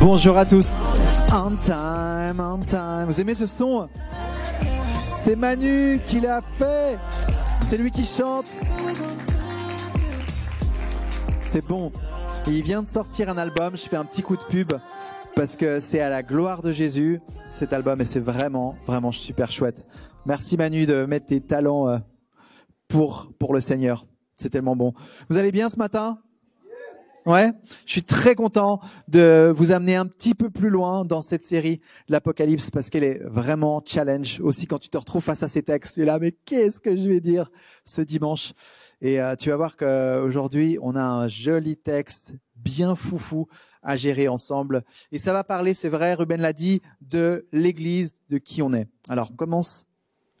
Bonjour à tous. On time, on time. Vous aimez ce son C'est Manu qui l'a fait. C'est lui qui chante. C'est bon. Il vient de sortir un album. Je fais un petit coup de pub parce que c'est à la gloire de Jésus cet album et c'est vraiment, vraiment super chouette. Merci Manu de mettre tes talents euh, pour, pour le Seigneur. C'est tellement bon. Vous allez bien ce matin? Ouais, je suis très content de vous amener un petit peu plus loin dans cette série l'Apocalypse parce qu'elle est vraiment challenge aussi quand tu te retrouves face à ces textes. Tu es là, mais qu'est-ce que je vais dire ce dimanche? Et euh, tu vas voir qu'aujourd'hui on a un joli texte bien foufou à gérer ensemble. Et ça va parler, c'est vrai, Ruben l'a dit, de l'Église, de qui on est. Alors on commence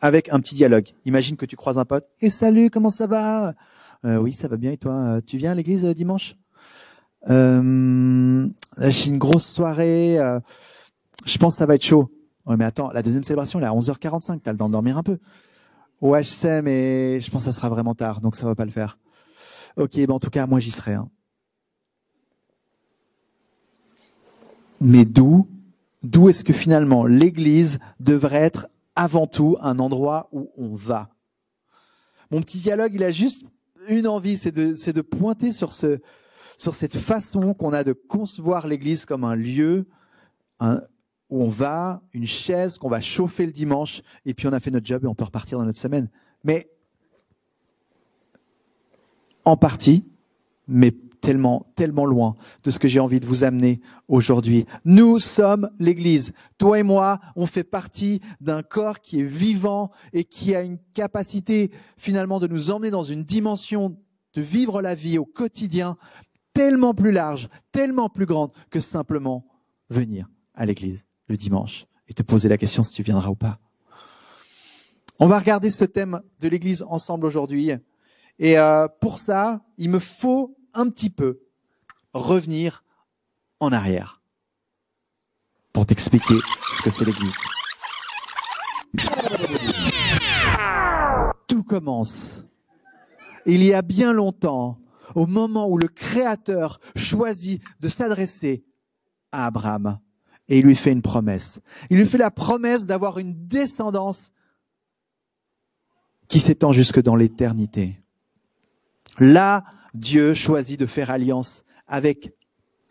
avec un petit dialogue. Imagine que tu croises un pote. Et salut, comment ça va? Euh, Oui, ça va bien. Et toi, tu viens à l'église euh, dimanche? Euh, J'ai une grosse soirée. Euh, je pense que ça va être chaud. Ouais, mais attends, la deuxième célébration, elle est à 11h45. T'as le temps de dormir un peu. Ouais, je sais, mais je pense que ça sera vraiment tard, donc ça va pas le faire. Ok, ben en tout cas, moi j'y serai. Hein. Mais d'où, d'où est-ce que finalement l'Église devrait être avant tout un endroit où on va? Mon petit dialogue, il a juste une envie, c'est de, c'est de pointer sur ce, sur cette façon qu'on a de concevoir l'Église comme un lieu où on va, une chaise qu'on va chauffer le dimanche, et puis on a fait notre job et on peut repartir dans notre semaine. Mais en partie, mais tellement, tellement loin de ce que j'ai envie de vous amener aujourd'hui. Nous sommes l'Église. Toi et moi, on fait partie d'un corps qui est vivant et qui a une capacité finalement de nous emmener dans une dimension de vivre la vie au quotidien tellement plus large, tellement plus grande que simplement venir à l'église le dimanche et te poser la question si tu viendras ou pas. On va regarder ce thème de l'église ensemble aujourd'hui. Et euh, pour ça, il me faut un petit peu revenir en arrière pour t'expliquer ce que c'est l'église. Tout commence il y a bien longtemps au moment où le Créateur choisit de s'adresser à Abraham et il lui fait une promesse. Il lui fait la promesse d'avoir une descendance qui s'étend jusque dans l'éternité. Là, Dieu choisit de faire alliance avec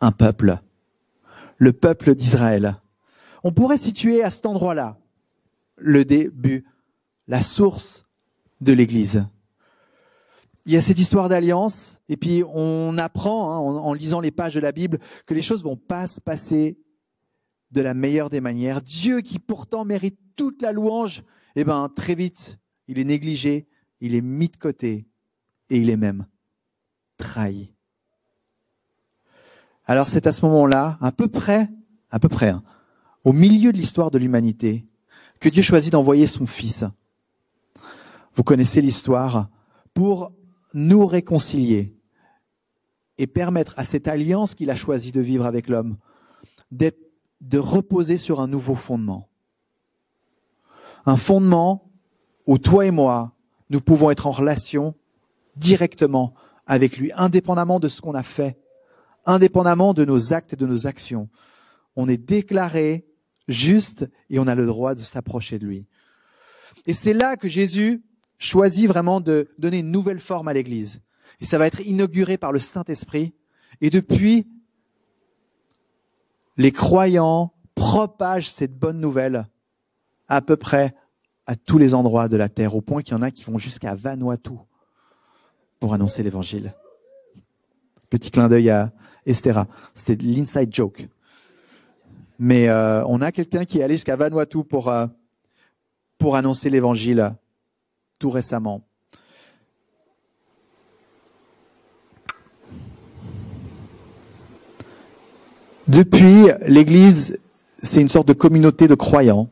un peuple, le peuple d'Israël. On pourrait situer à cet endroit-là le début, la source de l'Église il y a cette histoire d'alliance, et puis on apprend hein, en, lisant les pages de la Bible que les choses vont pas se passer de la meilleure des manières. Dieu qui pourtant mérite toute la louange, eh ben très vite, il est négligé, il est mis de côté, et il est même trahi. Alors c'est à ce moment-là, à peu près, à peu près, hein, au milieu de l'histoire de l'humanité, que Dieu choisit d'envoyer son Fils. Vous connaissez l'histoire pour nous réconcilier et permettre à cette alliance qu'il a choisi de vivre avec l'homme de reposer sur un nouveau fondement. Un fondement où toi et moi, nous pouvons être en relation directement avec lui, indépendamment de ce qu'on a fait, indépendamment de nos actes et de nos actions. On est déclaré juste et on a le droit de s'approcher de lui. Et c'est là que Jésus choisit vraiment de donner une nouvelle forme à l'Église. Et ça va être inauguré par le Saint-Esprit. Et depuis, les croyants propagent cette bonne nouvelle à peu près à tous les endroits de la terre, au point qu'il y en a qui vont jusqu'à Vanuatu pour annoncer l'évangile. Petit clin d'œil à Estera. C'était l'inside joke. Mais euh, on a quelqu'un qui est allé jusqu'à Vanuatu pour, euh, pour annoncer l'évangile tout récemment. Depuis, l'Église, c'est une sorte de communauté de croyants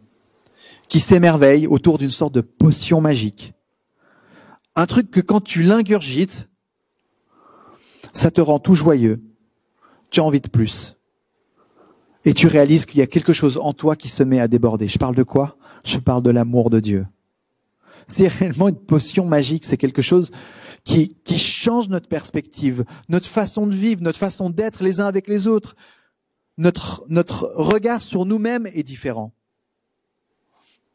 qui s'émerveillent autour d'une sorte de potion magique. Un truc que quand tu l'ingurgites, ça te rend tout joyeux. Tu as envie de plus. Et tu réalises qu'il y a quelque chose en toi qui se met à déborder. Je parle de quoi? Je parle de l'amour de Dieu c'est réellement une potion magique. C'est quelque chose qui, qui change notre perspective, notre façon de vivre, notre façon d'être les uns avec les autres. notre, notre regard sur nous-mêmes est différent.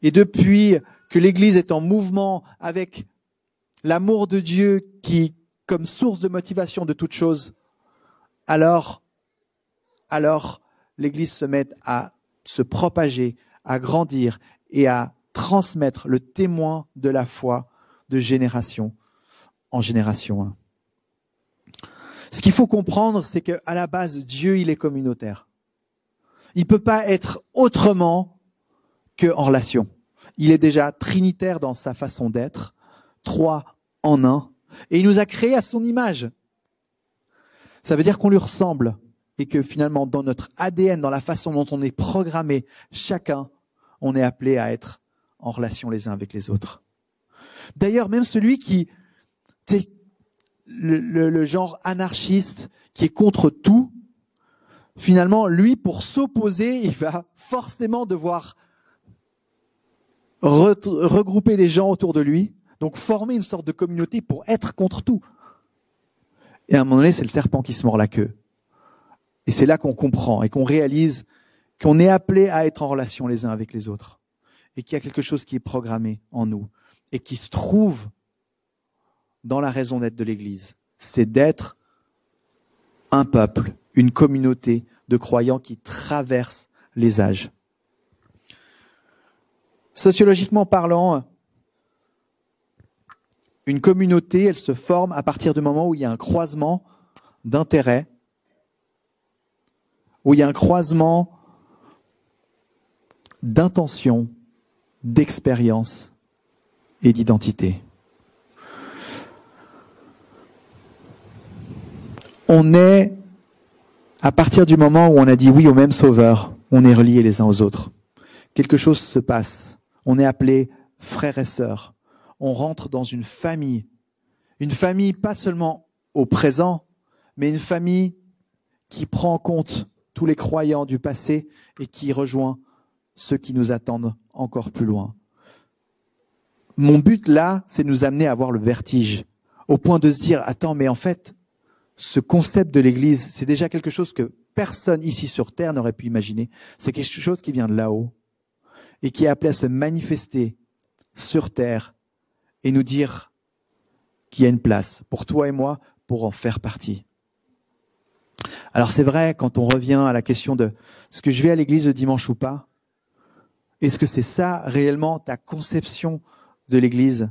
Et depuis que l'Église est en mouvement avec l'amour de Dieu qui, comme source de motivation de toute chose, alors, alors l'Église se met à se propager, à grandir et à transmettre le témoin de la foi de génération en génération. Ce qu'il faut comprendre, c'est que à la base, Dieu, il est communautaire. Il peut pas être autrement que en relation. Il est déjà trinitaire dans sa façon d'être, trois en un, et il nous a créés à son image. Ça veut dire qu'on lui ressemble et que finalement, dans notre ADN, dans la façon dont on est programmé, chacun, on est appelé à être en relation les uns avec les autres. D'ailleurs, même celui qui, le, le, le genre anarchiste, qui est contre tout, finalement, lui, pour s'opposer, il va forcément devoir regrouper des gens autour de lui, donc former une sorte de communauté pour être contre tout. Et à un moment donné, c'est le serpent qui se mord la queue. Et c'est là qu'on comprend et qu'on réalise qu'on est appelé à être en relation les uns avec les autres. Et qu'il y a quelque chose qui est programmé en nous et qui se trouve dans la raison d'être de l'Église. C'est d'être un peuple, une communauté de croyants qui traversent les âges. Sociologiquement parlant, une communauté, elle se forme à partir du moment où il y a un croisement d'intérêts, où il y a un croisement d'intentions, d'expériences et d'identité. On est, à partir du moment où on a dit oui au même sauveur, on est reliés les uns aux autres. Quelque chose se passe. On est appelé frères et sœurs. On rentre dans une famille. Une famille pas seulement au présent, mais une famille qui prend en compte tous les croyants du passé et qui rejoint ceux qui nous attendent encore plus loin. Mon but là, c'est de nous amener à avoir le vertige, au point de se dire, attends, mais en fait, ce concept de l'Église, c'est déjà quelque chose que personne ici sur Terre n'aurait pu imaginer. C'est quelque chose qui vient de là-haut et qui est appelé à se manifester sur terre et nous dire qu'il y a une place pour toi et moi pour en faire partie. Alors c'est vrai, quand on revient à la question de ce que je vais à l'église le dimanche ou pas, est-ce que c'est ça réellement ta conception de l'église?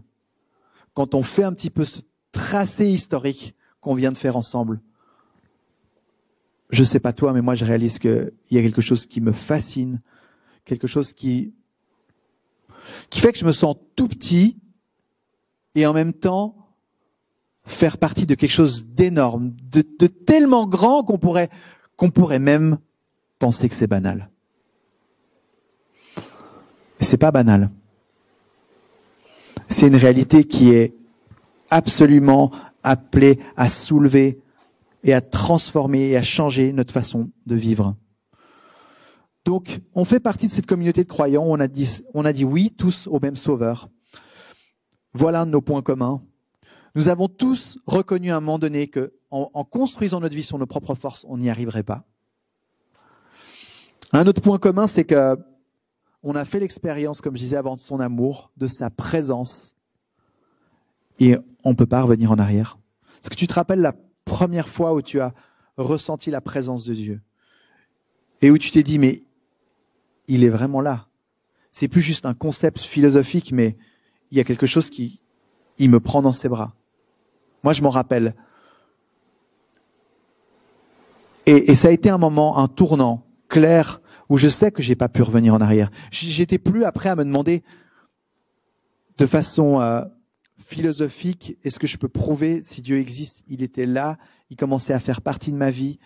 Quand on fait un petit peu ce tracé historique qu'on vient de faire ensemble, je sais pas toi, mais moi je réalise qu'il y a quelque chose qui me fascine, quelque chose qui qui fait que je me sens tout petit et en même temps faire partie de quelque chose d'énorme, de, tellement grand qu'on pourrait, qu'on pourrait même penser que c'est banal. C'est pas banal. C'est une réalité qui est absolument appelée à soulever et à transformer et à changer notre façon de vivre. Donc, on fait partie de cette communauté de croyants. On a dit, on a dit oui tous au même Sauveur. Voilà un de nos points communs. Nous avons tous reconnu à un moment donné que, en, construisant notre vie sur nos propres forces, on n'y arriverait pas. Un autre point commun, c'est que on a fait l'expérience, comme je disais avant, de son amour, de sa présence, et on ne peut pas revenir en arrière. Est-ce que tu te rappelles la première fois où tu as ressenti la présence de Dieu? Et où tu t'es dit mais il est vraiment là. C'est plus juste un concept philosophique, mais il y a quelque chose qui, il me prend dans ses bras. Moi, je m'en rappelle. Et, et, ça a été un moment, un tournant clair où je sais que j'ai pas pu revenir en arrière. J'étais plus après à me demander de façon euh, philosophique, est-ce que je peux prouver si Dieu existe? Il était là, il commençait à faire partie de ma vie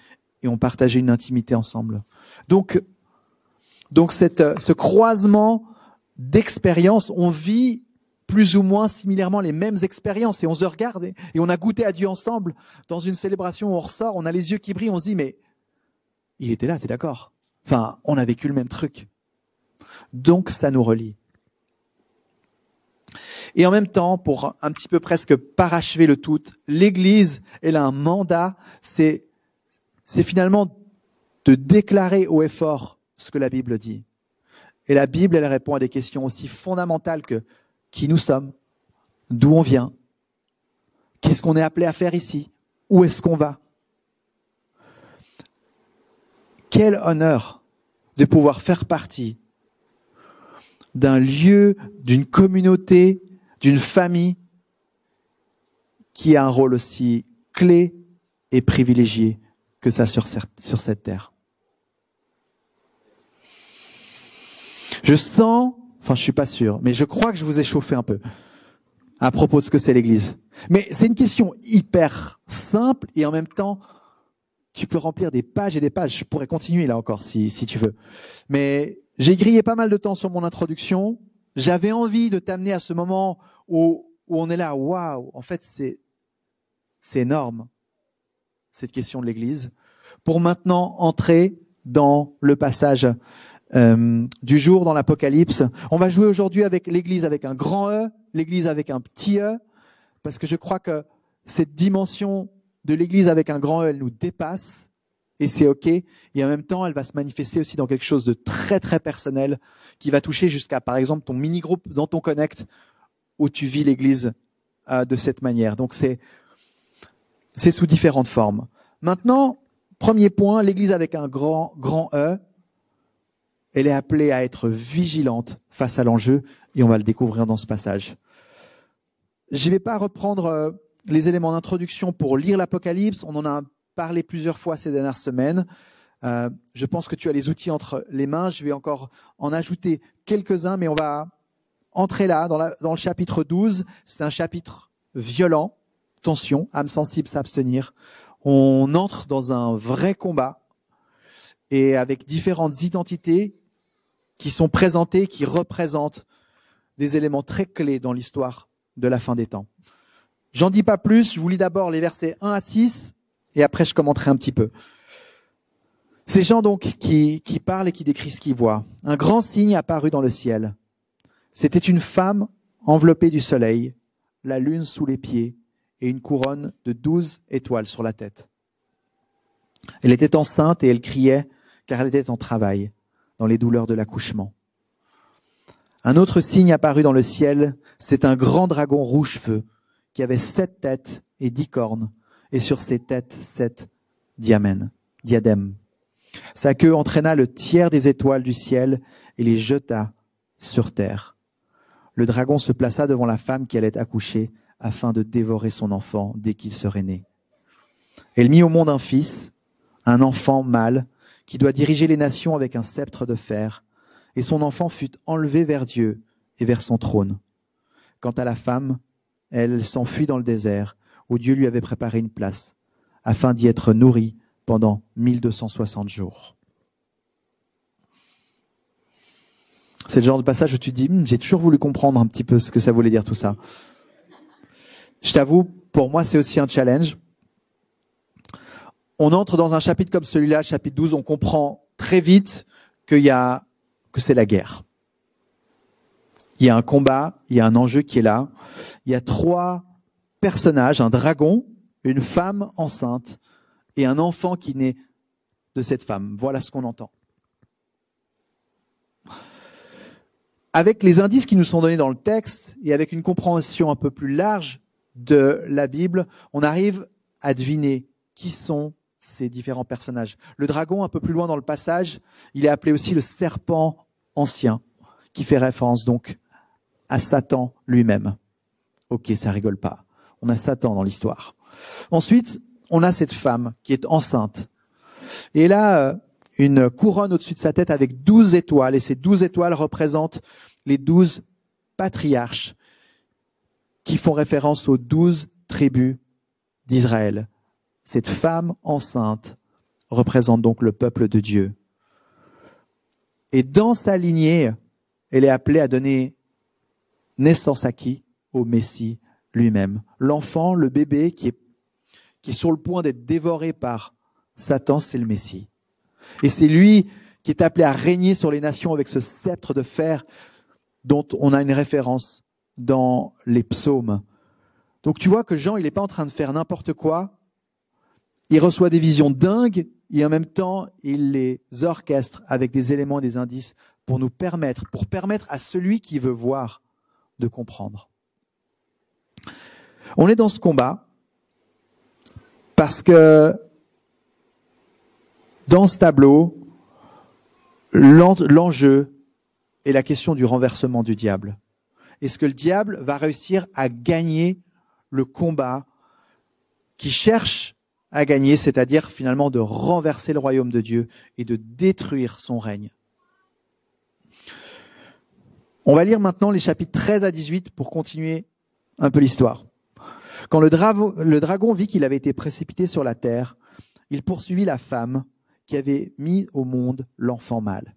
et on partageait une intimité ensemble. Donc, donc cette, euh, ce croisement d'expériences, on vit plus ou moins similairement les mêmes expériences et on se regarde et, on a goûté à Dieu ensemble dans une célébration, on ressort, on a les yeux qui brillent, on se dit mais il était là, t'es d'accord? Enfin, on a vécu le même truc. Donc ça nous relie. Et en même temps, pour un petit peu presque parachever le tout, l'Église, elle a un mandat, c'est, finalement de déclarer haut et fort ce que la Bible dit. Et la Bible, elle répond à des questions aussi fondamentales que qui nous sommes, d'où on vient, qu'est-ce qu'on est appelé à faire ici, où est-ce qu'on va. Quel honneur de pouvoir faire partie d'un lieu, d'une communauté, d'une famille qui a un rôle aussi clé et privilégié que ça sur, cette terre. Je sens, enfin je suis pas sûr, mais je crois que je vous ai chauffé un peu à propos de ce que c'est l'Église. Mais c'est une question hyper simple et en même temps, tu peux remplir des pages et des pages. Je pourrais continuer là encore si, si tu veux. Mais j'ai grillé pas mal de temps sur mon introduction. J'avais envie de t'amener à ce moment où, où on est là, waouh, en fait c'est c'est énorme cette question de l'Église. Pour maintenant entrer dans le passage euh, du jour dans l'Apocalypse. On va jouer aujourd'hui avec l'Église avec un grand E, l'Église avec un petit E, parce que je crois que cette dimension de l'Église avec un grand E, elle nous dépasse et c'est ok. Et en même temps, elle va se manifester aussi dans quelque chose de très très personnel qui va toucher jusqu'à par exemple ton mini groupe dans ton connect où tu vis l'Église euh, de cette manière. Donc c'est c'est sous différentes formes. Maintenant, premier point, l'Église avec un grand grand E, elle est appelée à être vigilante face à l'enjeu, et on va le découvrir dans ce passage. Je ne vais pas reprendre euh, les éléments d'introduction pour lire l'Apocalypse, on en a parlé plusieurs fois ces dernières semaines. Euh, je pense que tu as les outils entre les mains, je vais encore en ajouter quelques-uns, mais on va entrer là, dans, dans le chapitre 12. C'est un chapitre violent, tension, âme sensible, s'abstenir. On entre dans un vrai combat et avec différentes identités qui sont présentés, qui représentent des éléments très clés dans l'histoire de la fin des temps. J'en dis pas plus, je vous lis d'abord les versets 1 à 6, et après je commenterai un petit peu. Ces gens donc qui, qui parlent et qui décrivent ce qu'ils voient. Un grand signe apparut dans le ciel. C'était une femme enveloppée du soleil, la lune sous les pieds et une couronne de douze étoiles sur la tête. Elle était enceinte et elle criait car elle était en travail dans les douleurs de l'accouchement. Un autre signe apparut dans le ciel, c'est un grand dragon rouge-feu qui avait sept têtes et dix cornes, et sur ses têtes sept diamènes, diadèmes. Sa queue entraîna le tiers des étoiles du ciel et les jeta sur terre. Le dragon se plaça devant la femme qui allait accoucher afin de dévorer son enfant dès qu'il serait né. Elle mit au monde un fils, un enfant mâle, qui doit diriger les nations avec un sceptre de fer, et son enfant fut enlevé vers Dieu et vers son trône. Quant à la femme, elle s'enfuit dans le désert, où Dieu lui avait préparé une place, afin d'y être nourrie pendant 1260 jours. C'est le genre de passage où tu dis, hm, j'ai toujours voulu comprendre un petit peu ce que ça voulait dire tout ça. Je t'avoue, pour moi, c'est aussi un challenge on entre dans un chapitre comme celui-là, chapitre 12, on comprend très vite qu'il y a, que c'est la guerre. Il y a un combat, il y a un enjeu qui est là. Il y a trois personnages, un dragon, une femme enceinte et un enfant qui naît de cette femme. Voilà ce qu'on entend. Avec les indices qui nous sont donnés dans le texte et avec une compréhension un peu plus large de la Bible, on arrive à deviner qui sont ces différents personnages. Le dragon, un peu plus loin dans le passage, il est appelé aussi le serpent ancien, qui fait référence donc à Satan lui-même. Ok, ça rigole pas. On a Satan dans l'histoire. Ensuite, on a cette femme qui est enceinte. Et elle a euh, une couronne au-dessus de sa tête avec douze étoiles. Et ces douze étoiles représentent les douze patriarches qui font référence aux douze tribus d'Israël. Cette femme enceinte représente donc le peuple de Dieu. Et dans sa lignée, elle est appelée à donner naissance à Au Messie lui-même. L'enfant, le bébé qui est, qui est sur le point d'être dévoré par Satan, c'est le Messie. Et c'est lui qui est appelé à régner sur les nations avec ce sceptre de fer dont on a une référence dans les psaumes. Donc tu vois que Jean, il n'est pas en train de faire n'importe quoi, il reçoit des visions dingues et en même temps, il les orchestre avec des éléments, des indices pour nous permettre, pour permettre à celui qui veut voir de comprendre. On est dans ce combat parce que dans ce tableau, l'enjeu est la question du renversement du diable. Est-ce que le diable va réussir à gagner le combat qui cherche à gagner, c'est-à-dire finalement de renverser le royaume de Dieu et de détruire son règne? On va lire maintenant les chapitres 13 à 18 pour continuer un peu l'histoire. Quand le, dragon vit qu'il avait été précipité sur la terre, il poursuivit la femme qui avait mis au monde l'enfant mâle.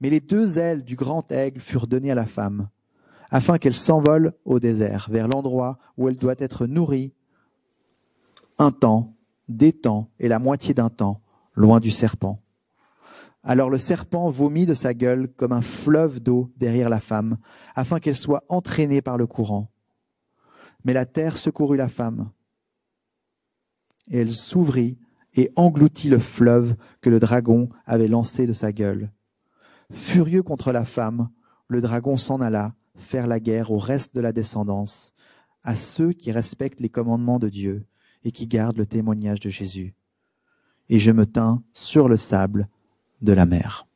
Mais les deux ailes du grand aigle furent données à la femme, afin qu'elle s'envole au désert, vers l'endroit où elle doit être nourrie un temps, des temps et la moitié d'un temps, loin du serpent. Alors le serpent vomit de sa gueule comme un fleuve d'eau derrière la femme, afin qu'elle soit entraînée par le courant. Mais la terre secourut la femme, et elle s'ouvrit et engloutit le fleuve que le dragon avait lancé de sa gueule. Furieux contre la femme, le dragon s'en alla faire la guerre au reste de la descendance, à ceux qui respectent les commandements de Dieu et qui garde le témoignage de Jésus. Et je me tins sur le sable de la mer.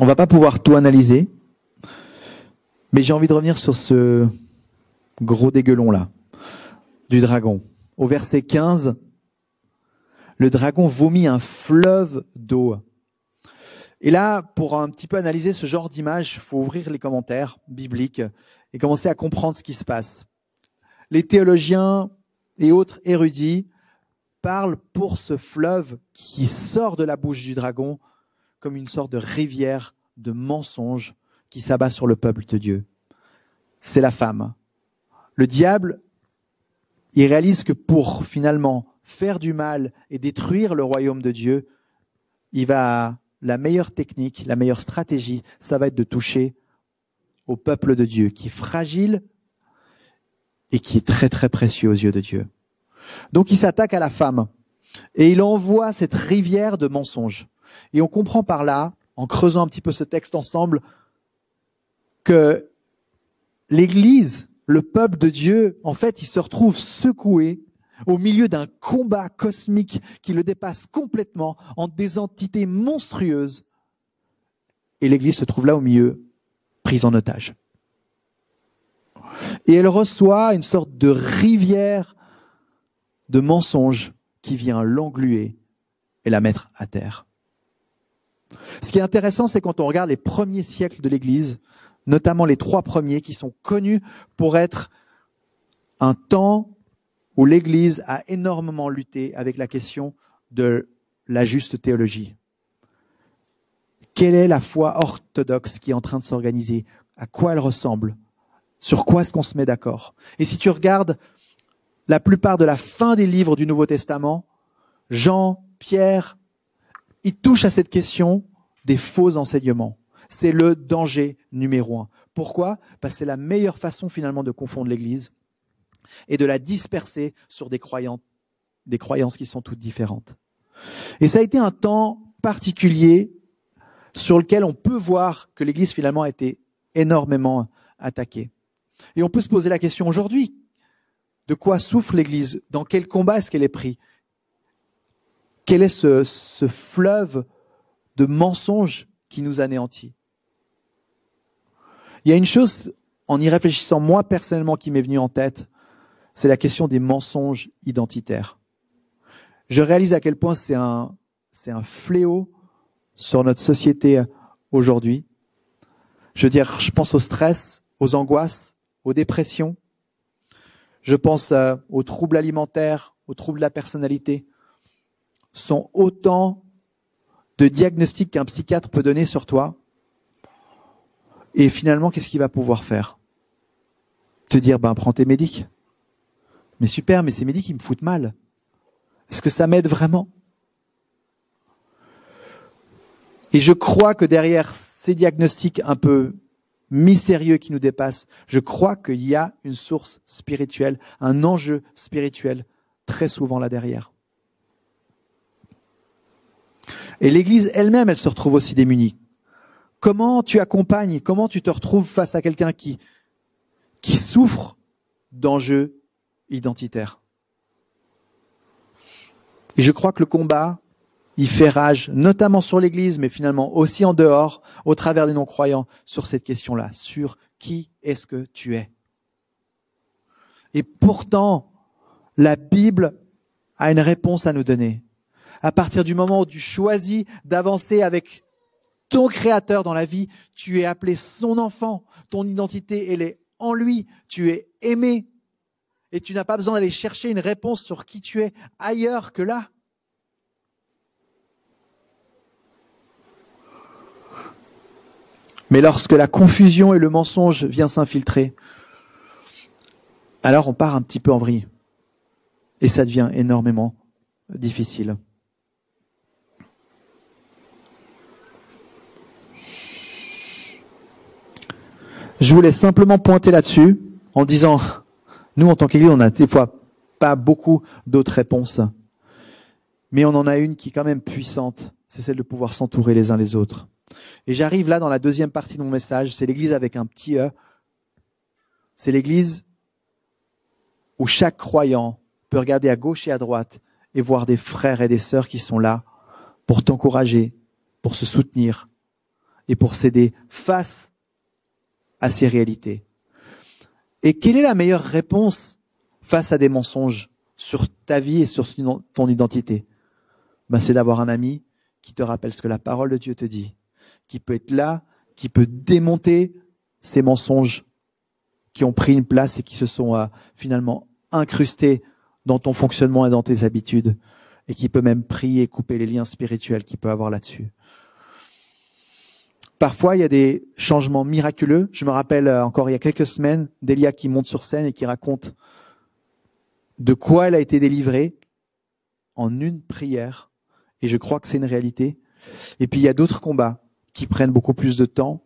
On va pas pouvoir tout analyser, mais j'ai envie de revenir sur ce gros dégueulon là, du dragon. Au verset 15, le dragon vomit un fleuve d'eau et là, pour un petit peu analyser ce genre d'image, faut ouvrir les commentaires bibliques et commencer à comprendre ce qui se passe. Les théologiens et autres érudits parlent pour ce fleuve qui sort de la bouche du dragon comme une sorte de rivière de mensonges qui s'abat sur le peuple de Dieu. C'est la femme. Le diable, il réalise que pour finalement faire du mal et détruire le royaume de Dieu, il va la meilleure technique, la meilleure stratégie, ça va être de toucher au peuple de Dieu, qui est fragile et qui est très très précieux aux yeux de Dieu. Donc il s'attaque à la femme et il envoie cette rivière de mensonges. Et on comprend par là, en creusant un petit peu ce texte ensemble, que l'Église, le peuple de Dieu, en fait, il se retrouve secoué au milieu d'un combat cosmique qui le dépasse complètement en des entités monstrueuses. Et l'Église se trouve là au milieu, prise en otage. Et elle reçoit une sorte de rivière de mensonges qui vient l'engluer et la mettre à terre. Ce qui est intéressant, c'est quand on regarde les premiers siècles de l'Église, notamment les trois premiers qui sont connus pour être un temps où l'Église a énormément lutté avec la question de la juste théologie. Quelle est la foi orthodoxe qui est en train de s'organiser? À quoi elle ressemble? Sur quoi est-ce qu'on se met d'accord? Et si tu regardes la plupart de la fin des livres du Nouveau Testament, Jean, Pierre, ils touchent à cette question des faux enseignements. C'est le danger numéro un. Pourquoi? Parce que c'est la meilleure façon finalement de confondre l'Église et de la disperser sur des croyances, des croyances qui sont toutes différentes. Et ça a été un temps particulier sur lequel on peut voir que l'Église finalement a été énormément attaquée. Et on peut se poser la question aujourd'hui, de quoi souffre l'Église? Dans quel combat est-ce qu'elle est prise? Quel est ce, fleuve de mensonges qui nous anéantit? Il y a une chose, en y réfléchissant moi personnellement, qui m'est venue en tête, c'est la question des mensonges identitaires. Je réalise à quel point c'est un, c'est un fléau sur notre société aujourd'hui. Je veux dire, je pense au stress, aux angoisses, aux dépressions. Je pense euh, aux troubles alimentaires, aux troubles de la personnalité. Sont autant de diagnostics qu'un psychiatre peut donner sur toi. Et finalement, qu'est-ce qu'il va pouvoir faire? Te dire, ben, prends tes médics. Mais super, mais ces médics, ils me foutent mal. Est-ce que ça m'aide vraiment? Et je crois que derrière ces diagnostics un peu mystérieux qui nous dépasse. Je crois qu'il y a une source spirituelle, un enjeu spirituel très souvent là derrière. Et l'Église elle-même, elle se retrouve aussi démunie. Comment tu accompagnes, comment tu te retrouves face à quelqu'un qui, qui souffre d'enjeux identitaires? Et je crois que le combat, il fait rage, notamment sur l'Église, mais finalement aussi en dehors, au travers des non-croyants, sur cette question-là, sur qui est-ce que tu es? Et pourtant, la Bible a une réponse à nous donner. À partir du moment où tu choisis d'avancer avec ton créateur dans la vie, tu es appelé son enfant, ton identité, elle est en lui, tu es aimé, et tu n'as pas besoin d'aller chercher une réponse sur qui tu es ailleurs que là. Mais lorsque la confusion et le mensonge viennent s'infiltrer, alors on part un petit peu en vrille. Et ça devient énormément difficile. Je voulais simplement pointer là-dessus en disant, nous en tant qu'Église, on a des fois pas beaucoup d'autres réponses, mais on en a une qui est quand même puissante, c'est celle de pouvoir s'entourer les uns les autres. Et j'arrive là dans la deuxième partie de mon message, c'est l'Église avec un petit E. C'est l'Église où chaque croyant peut regarder à gauche et à droite et voir des frères et des sœurs qui sont là pour t'encourager, pour se soutenir et pour s'aider face à ces réalités. Et quelle est la meilleure réponse face à des mensonges sur ta vie et sur ton identité? Ben, C'est d'avoir un ami qui te rappelle ce que la parole de Dieu te dit, qui peut être là, qui peut démonter ces mensonges qui ont pris une place et qui se sont euh, finalement incrustés dans ton fonctionnement et dans tes habitudes, et qui peut même prier couper les liens spirituels qu'il peut avoir là-dessus. Parfois, il y a des changements miraculeux. Je me rappelle euh, encore il y a quelques semaines d'Elia qui monte sur scène et qui raconte de quoi elle a été délivrée en une prière. Et je crois que c'est une réalité. Et puis il y a d'autres combats qui prennent beaucoup plus de temps,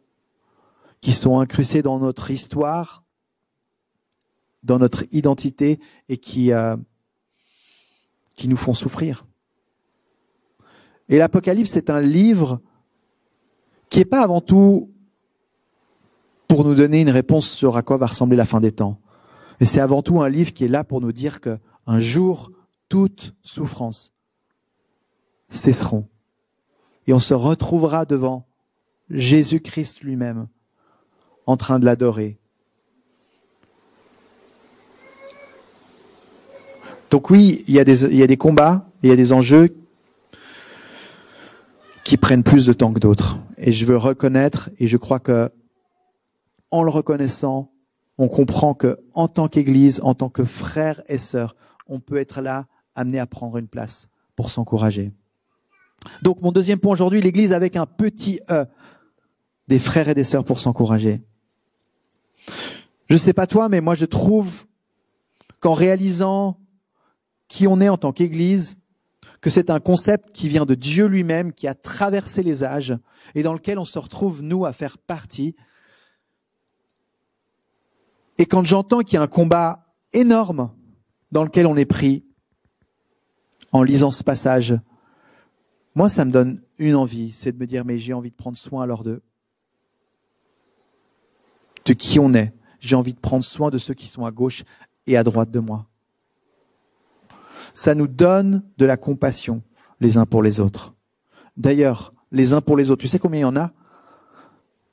qui sont incrustés dans notre histoire, dans notre identité et qui, euh, qui nous font souffrir. Et l'Apocalypse est un livre qui n'est pas avant tout pour nous donner une réponse sur à quoi va ressembler la fin des temps. Et c'est avant tout un livre qui est là pour nous dire que un jour, toute souffrance cesseront. Et on se retrouvera devant Jésus-Christ lui-même en train de l'adorer. Donc oui, il y, a des, il y a des combats, il y a des enjeux qui prennent plus de temps que d'autres. Et je veux reconnaître, et je crois que en le reconnaissant, on comprend que en tant qu'Église, en tant que frères et sœurs, on peut être là, amené à prendre une place pour s'encourager. Donc mon deuxième point aujourd'hui, l'Église avec un petit E, des frères et des sœurs pour s'encourager. Je sais pas toi, mais moi je trouve qu'en réalisant qui on est en tant qu'Église, que c'est un concept qui vient de Dieu lui-même, qui a traversé les âges et dans lequel on se retrouve, nous, à faire partie. Et quand j'entends qu'il y a un combat énorme dans lequel on est pris, en lisant ce passage, moi, ça me donne une envie, c'est de me dire, mais j'ai envie de prendre soin alors de, de qui on est. J'ai envie de prendre soin de ceux qui sont à gauche et à droite de moi ça nous donne de la compassion les uns pour les autres. D'ailleurs, les uns pour les autres, tu sais combien il y en a?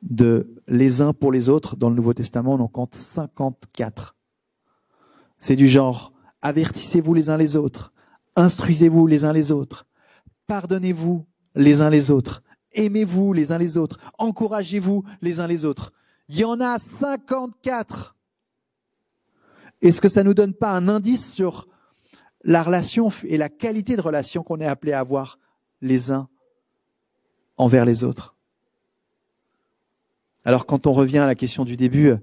De les uns pour les autres dans le Nouveau Testament, on en compte 54. C'est du genre, avertissez-vous les uns les autres, instruisez-vous les uns les autres, pardonnez-vous les uns les autres, aimez-vous les uns les autres, encouragez-vous les uns les autres. Il y en a 54. Est-ce que ça nous donne pas un indice sur la relation et la qualité de relation qu'on est appelé à avoir les uns envers les autres? Alors quand on revient à la question du début,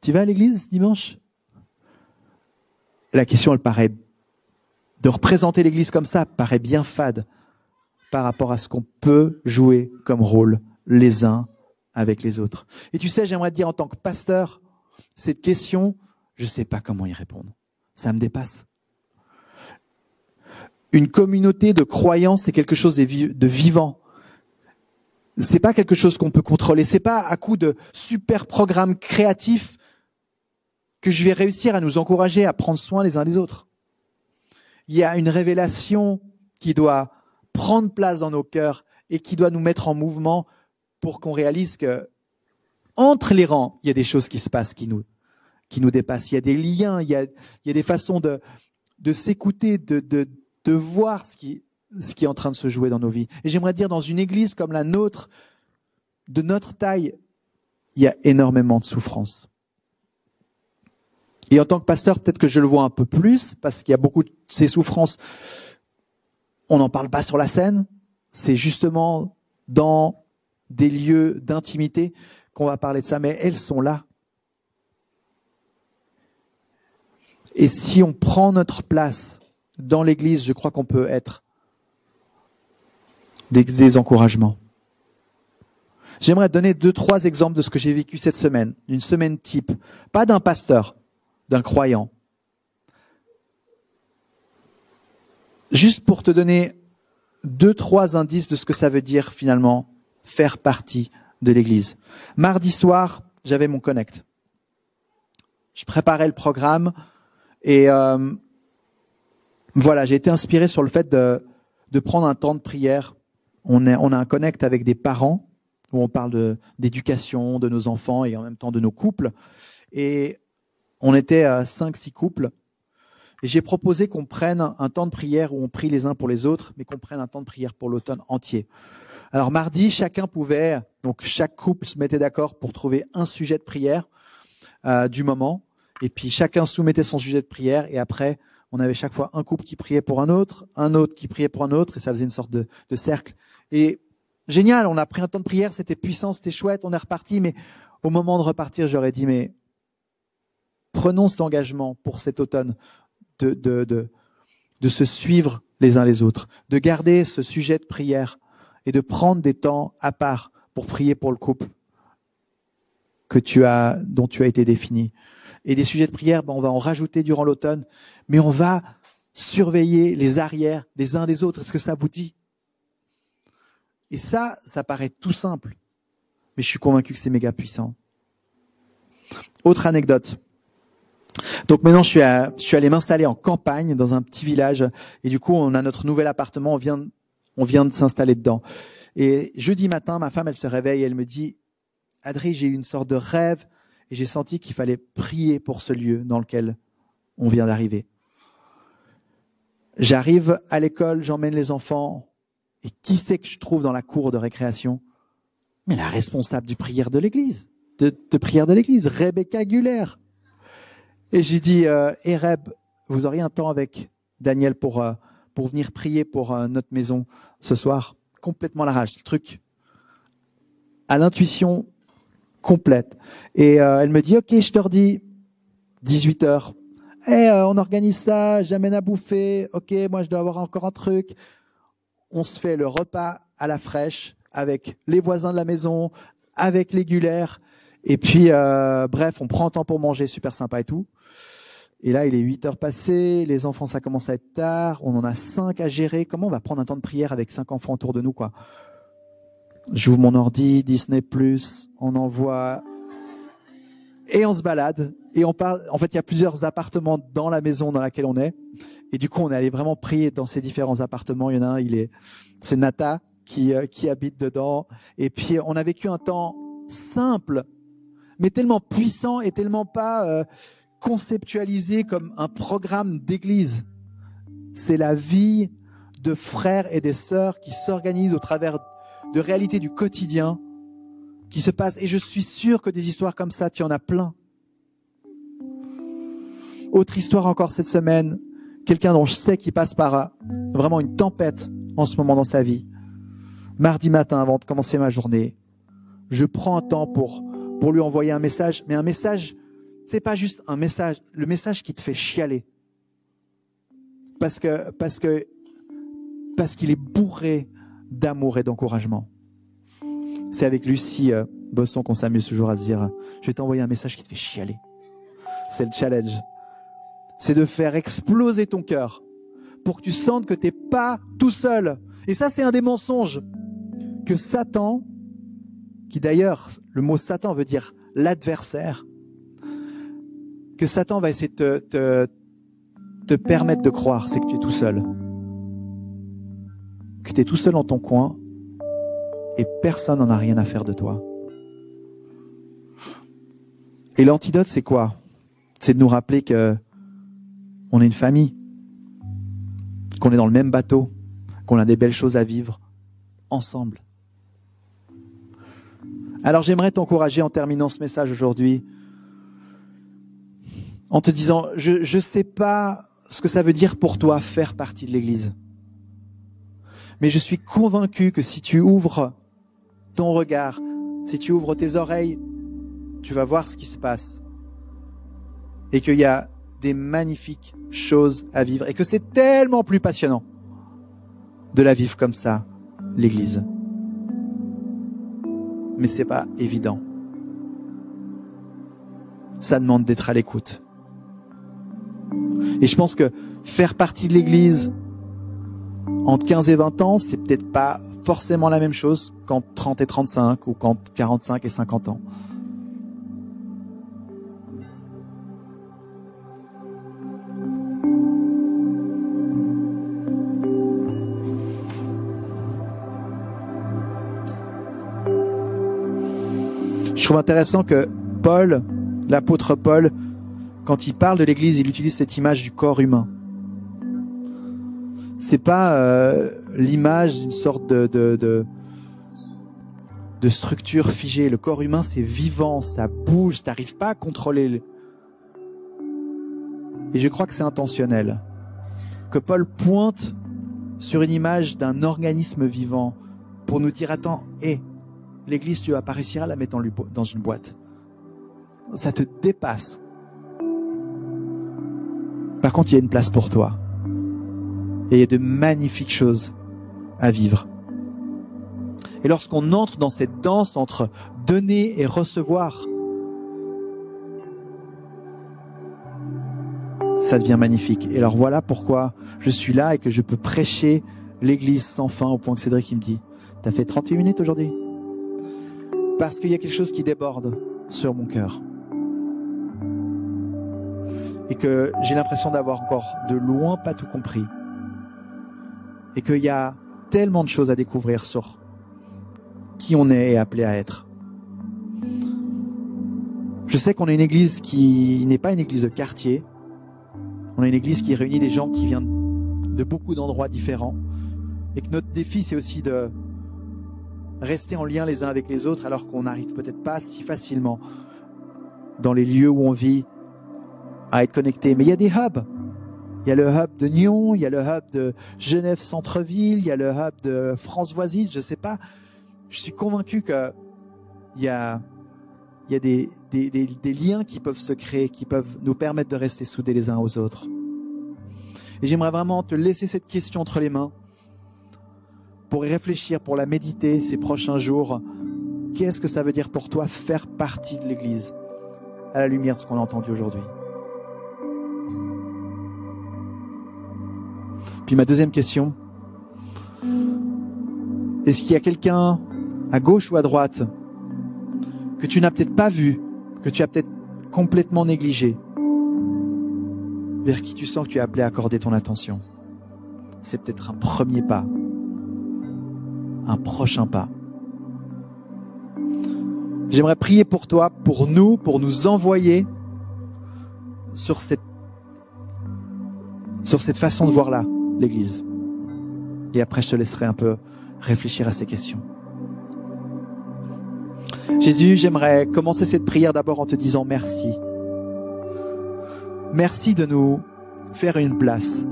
tu vas à l'église dimanche? La question, elle paraît, de représenter l'église comme ça, paraît bien fade par rapport à ce qu'on peut jouer comme rôle les uns avec les autres. Et tu sais, j'aimerais dire en tant que pasteur, cette question, je ne sais pas comment y répondre. Ça me dépasse. Une communauté de croyance, c'est quelque chose de vivant. C'est pas quelque chose qu'on peut contrôler. C'est pas à coup de super programmes créatifs que je vais réussir à nous encourager à prendre soin les uns des autres. Il y a une révélation qui doit prendre place dans nos cœurs et qui doit nous mettre en mouvement pour qu'on réalise que entre les rangs, il y a des choses qui se passent qui nous qui nous dépassent. Il y a des liens, il y a, il y a des façons de de s'écouter, de, de de voir ce qui ce qui est en train de se jouer dans nos vies. Et j'aimerais dire dans une église comme la nôtre, de notre taille, il y a énormément de souffrance. Et en tant que pasteur, peut-être que je le vois un peu plus, parce qu'il y a beaucoup de ces souffrances. On n'en parle pas sur la scène. C'est justement dans des lieux d'intimité qu'on va parler de ça, mais elles sont là. Et si on prend notre place dans l'Église, je crois qu'on peut être des, encouragements. J'aimerais donner deux, trois exemples de ce que j'ai vécu cette semaine, d'une semaine type, pas d'un pasteur, d'un croyant. Juste pour te donner deux, trois indices de ce que ça veut dire finalement faire partie de l'Église. Mardi soir, j'avais mon connect. Je préparais le programme et euh, voilà, j'ai été inspiré sur le fait de, prendre un temps de prière. On, a un connect avec des parents où on parle d'éducation de, nos enfants et en même temps de nos couples. Et on était à cinq, six couples. Et j'ai proposé qu'on prenne un temps de prière où on prie les uns pour les autres, mais qu'on prenne un temps de prière pour l'automne entier. Alors mardi, chacun pouvait, donc chaque couple se mettait d'accord pour trouver un sujet de prière euh, du moment, et puis chacun soumettait son sujet de prière, et après, on avait chaque fois un couple qui priait pour un autre, un autre qui priait pour un autre, et ça faisait une sorte de, de cercle. Et génial, on a pris un temps de prière, c'était puissant, c'était chouette, on est reparti, mais au moment de repartir, j'aurais dit, mais prenons cet engagement pour cet automne de, de, de, de se suivre les uns les autres, de garder ce sujet de prière et de prendre des temps à part pour prier pour le couple que tu as, dont tu as été défini. Et des sujets de prière, ben on va en rajouter durant l'automne, mais on va surveiller les arrières des uns des autres. Est-ce que ça vous dit Et ça, ça paraît tout simple, mais je suis convaincu que c'est méga puissant. Autre anecdote. Donc maintenant, je suis, à, je suis allé m'installer en campagne dans un petit village et du coup, on a notre nouvel appartement. On vient, on vient de s'installer dedans. Et jeudi matin, ma femme, elle se réveille et elle me dit, Adri, j'ai eu une sorte de rêve et j'ai senti qu'il fallait prier pour ce lieu dans lequel on vient d'arriver. J'arrive à l'école, j'emmène les enfants et qui c'est que je trouve dans la cour de récréation? Mais la responsable du prière de l'église, de, de prière de l'église, Rebecca Guller. Et j'ai dit, euh, Reb, vous auriez un temps avec Daniel pour, euh, pour venir prier pour euh, notre maison ce soir Complètement la rage, le truc à l'intuition complète. Et euh, elle me dit, ok, je te redis, 18 heures. Eh, on organise ça, j'amène à bouffer. Ok, moi je dois avoir encore un truc. On se fait le repas à la fraîche avec les voisins de la maison, avec les gulaires. Et puis, euh, bref, on prend temps pour manger, super sympa et tout. Et là, il est 8 heures passées, les enfants, ça commence à être tard, on en a 5 à gérer. Comment on va prendre un temps de prière avec 5 enfants autour de nous, quoi? J'ouvre mon ordi, Disney+, on envoie... Et on se balade. Et on parle, en fait, il y a plusieurs appartements dans la maison dans laquelle on est. Et du coup, on est allé vraiment prier dans ces différents appartements. Il y en a un, il est, c'est Nata qui, euh, qui habite dedans. Et puis, on a vécu un temps simple mais tellement puissant et tellement pas euh, conceptualisé comme un programme d'église. C'est la vie de frères et des sœurs qui s'organisent au travers de réalités du quotidien qui se passent. Et je suis sûr que des histoires comme ça, tu en as plein. Autre histoire encore cette semaine, quelqu'un dont je sais qu'il passe par euh, vraiment une tempête en ce moment dans sa vie. Mardi matin, avant de commencer ma journée, je prends un temps pour pour lui envoyer un message, mais un message, c'est pas juste un message, le message qui te fait chialer. Parce que, parce que, parce qu'il est bourré d'amour et d'encouragement. C'est avec Lucie, euh, bossons qu'on s'amuse toujours à se dire, je vais t'envoyer un message qui te fait chialer. C'est le challenge. C'est de faire exploser ton cœur pour que tu sentes que tu n'es pas tout seul. Et ça, c'est un des mensonges que Satan, qui d'ailleurs, le mot Satan veut dire l'adversaire, que Satan va essayer de te, te, permettre de croire, c'est que tu es tout seul. Que tu es tout seul dans ton coin et personne n'en a rien à faire de toi. Et l'antidote, c'est quoi? C'est de nous rappeler que on est une famille, qu'on est dans le même bateau, qu'on a des belles choses à vivre ensemble. Alors j'aimerais t'encourager en terminant ce message aujourd'hui, en te disant, je ne sais pas ce que ça veut dire pour toi faire partie de l'Église. Mais je suis convaincu que si tu ouvres ton regard, si tu ouvres tes oreilles, tu vas voir ce qui se passe. Et qu'il y a des magnifiques choses à vivre. Et que c'est tellement plus passionnant de la vivre comme ça, l'Église. Mais c'est pas évident. Ça demande d'être à l'écoute. Et je pense que faire partie de l'Église entre 15 et 20 ans, c'est peut-être pas forcément la même chose qu'entre 30 et 35 ou qu'entre 45 et 50 ans. Je trouve intéressant que Paul, l'apôtre Paul, quand il parle de l'Église, il utilise cette image du corps humain. C'est pas euh, l'image d'une sorte de, structure figée. Le corps humain, c'est vivant, ça bouge, t'arrives pas à contrôler. Et je crois que c'est intentionnel. Que Paul pointe sur une image d'un organisme vivant pour nous dire attends, hé, l'Église, tu vas pas à la mettre dans une boîte. Ça te dépasse. Par contre, il y a une place pour toi. Et il y a de magnifiques choses à vivre. Et lorsqu'on entre dans cette danse entre donner et recevoir, ça devient magnifique. Et alors voilà pourquoi je suis là et que je peux prêcher l'église sans fin au point que Cédric me dit, t'as fait 38 minutes aujourd'hui? Parce qu'il y a quelque chose qui déborde sur mon cœur et que j'ai l'impression d'avoir encore de loin pas tout compris et qu'il y a tellement de choses à découvrir sur qui on est et appelé à être. Je sais qu'on est une église qui n'est pas une église de quartier. On est une église qui réunit des gens qui viennent de beaucoup d'endroits différents. Et que notre défi, c'est aussi de rester en lien les uns avec les autres alors qu'on n'arrive peut-être pas si facilement dans les lieux où on vit à être connecté. Mais il y a des hubs. Il y a le hub de Nyon, il y a le hub de Genève Centre-Ville, il y a le hub de France voisine, je sais pas. Je suis convaincu que il y a, il y a des, des, des liens qui peuvent se créer, qui peuvent nous permettre de rester soudés les uns aux autres. Et j'aimerais vraiment te laisser cette question entre les mains pour y réfléchir, pour la méditer ces prochains jours. Qu'est-ce que ça veut dire pour toi faire partie de l'Église à la lumière de ce qu'on a entendu aujourd'hui? Puis ma deuxième question, est-ce qu'il y a quelqu'un à gauche ou à droite que tu n'as peut-être pas vu, que tu as peut-être complètement négligé, vers qui tu sens que tu es appelé à accorder ton attention? C'est peut-être un premier pas, un prochain pas. J'aimerais prier pour toi, pour nous, pour nous envoyer sur cette, sur cette façon de voir là l'Église. Et après, je te laisserai un peu réfléchir à ces questions. Jésus, j'aimerais commencer cette prière d'abord en te disant merci. Merci de nous faire une place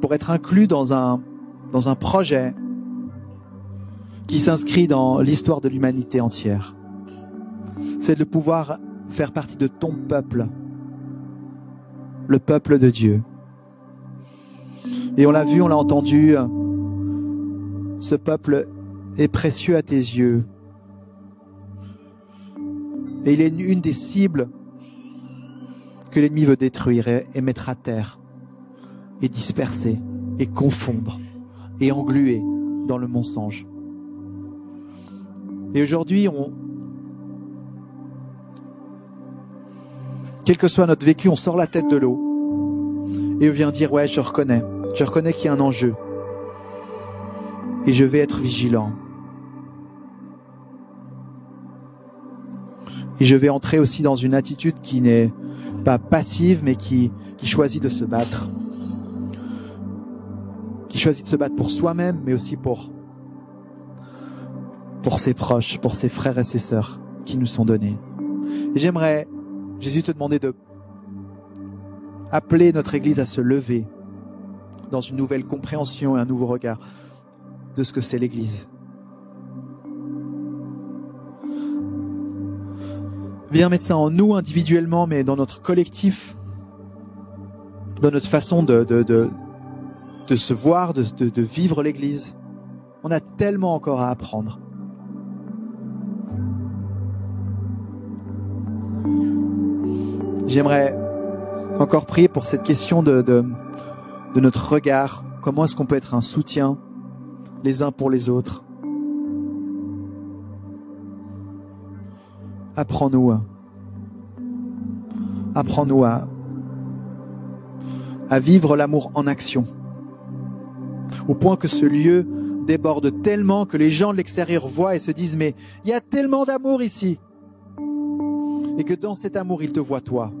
pour être inclus dans un, projet qui s'inscrit dans l'histoire de l'humanité entière. C'est de pouvoir faire partie de ton peuple le peuple de Dieu. Et on l'a vu, on l'a entendu, ce peuple est précieux à tes yeux. Et il est une des cibles que l'ennemi veut détruire et mettre à terre, et disperser, et confondre, et engluer dans le mensonge. Et aujourd'hui, on, quel que soit notre vécu, on sort la tête de l'eau et on vient dire, ouais, je reconnais, je reconnais qu'il y a un enjeu. Et je vais être vigilant. Et je vais entrer aussi dans une attitude qui n'est pas passive, mais qui, choisit de se battre. Qui choisit de se battre pour soi-même, mais aussi pour, pour ses proches, pour ses frères et ses sœurs qui nous sont donnés. Et j'aimerais, Jésus, te demander de appeler notre Église à se lever dans une nouvelle compréhension et un nouveau regard de ce que c'est l'Église. Viens mettre ça en nous individuellement, mais dans notre collectif, dans notre façon de, de, de, de se voir, de, de, de vivre l'Église. On a tellement encore à apprendre. J'aimerais encore prier pour cette question de, de, notre regard. Comment est-ce qu'on peut être un soutien les uns pour les autres? Apprends-nous. Apprends-nous à vivre l'amour en action. Au point que ce lieu déborde tellement que les gens de l'extérieur voient et se disent mais il y a tellement d'amour ici. Et que dans cet amour, ils te voient toi.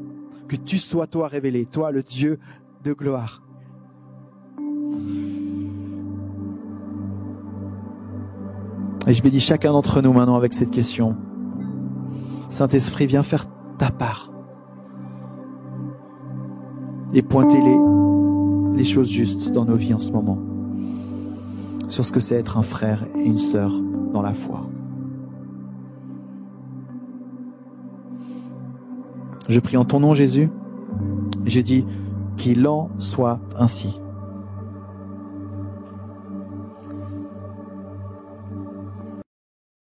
Que tu sois toi révélé, toi le Dieu de gloire. Et je bénis chacun d'entre nous maintenant avec cette question. Saint-Esprit, viens faire ta part. Et pointer les, les choses justes dans nos vies en ce moment. Sur ce que c'est être un frère et une sœur dans la foi. Je prie en ton nom, Jésus. Je dis qu'il en soit ainsi.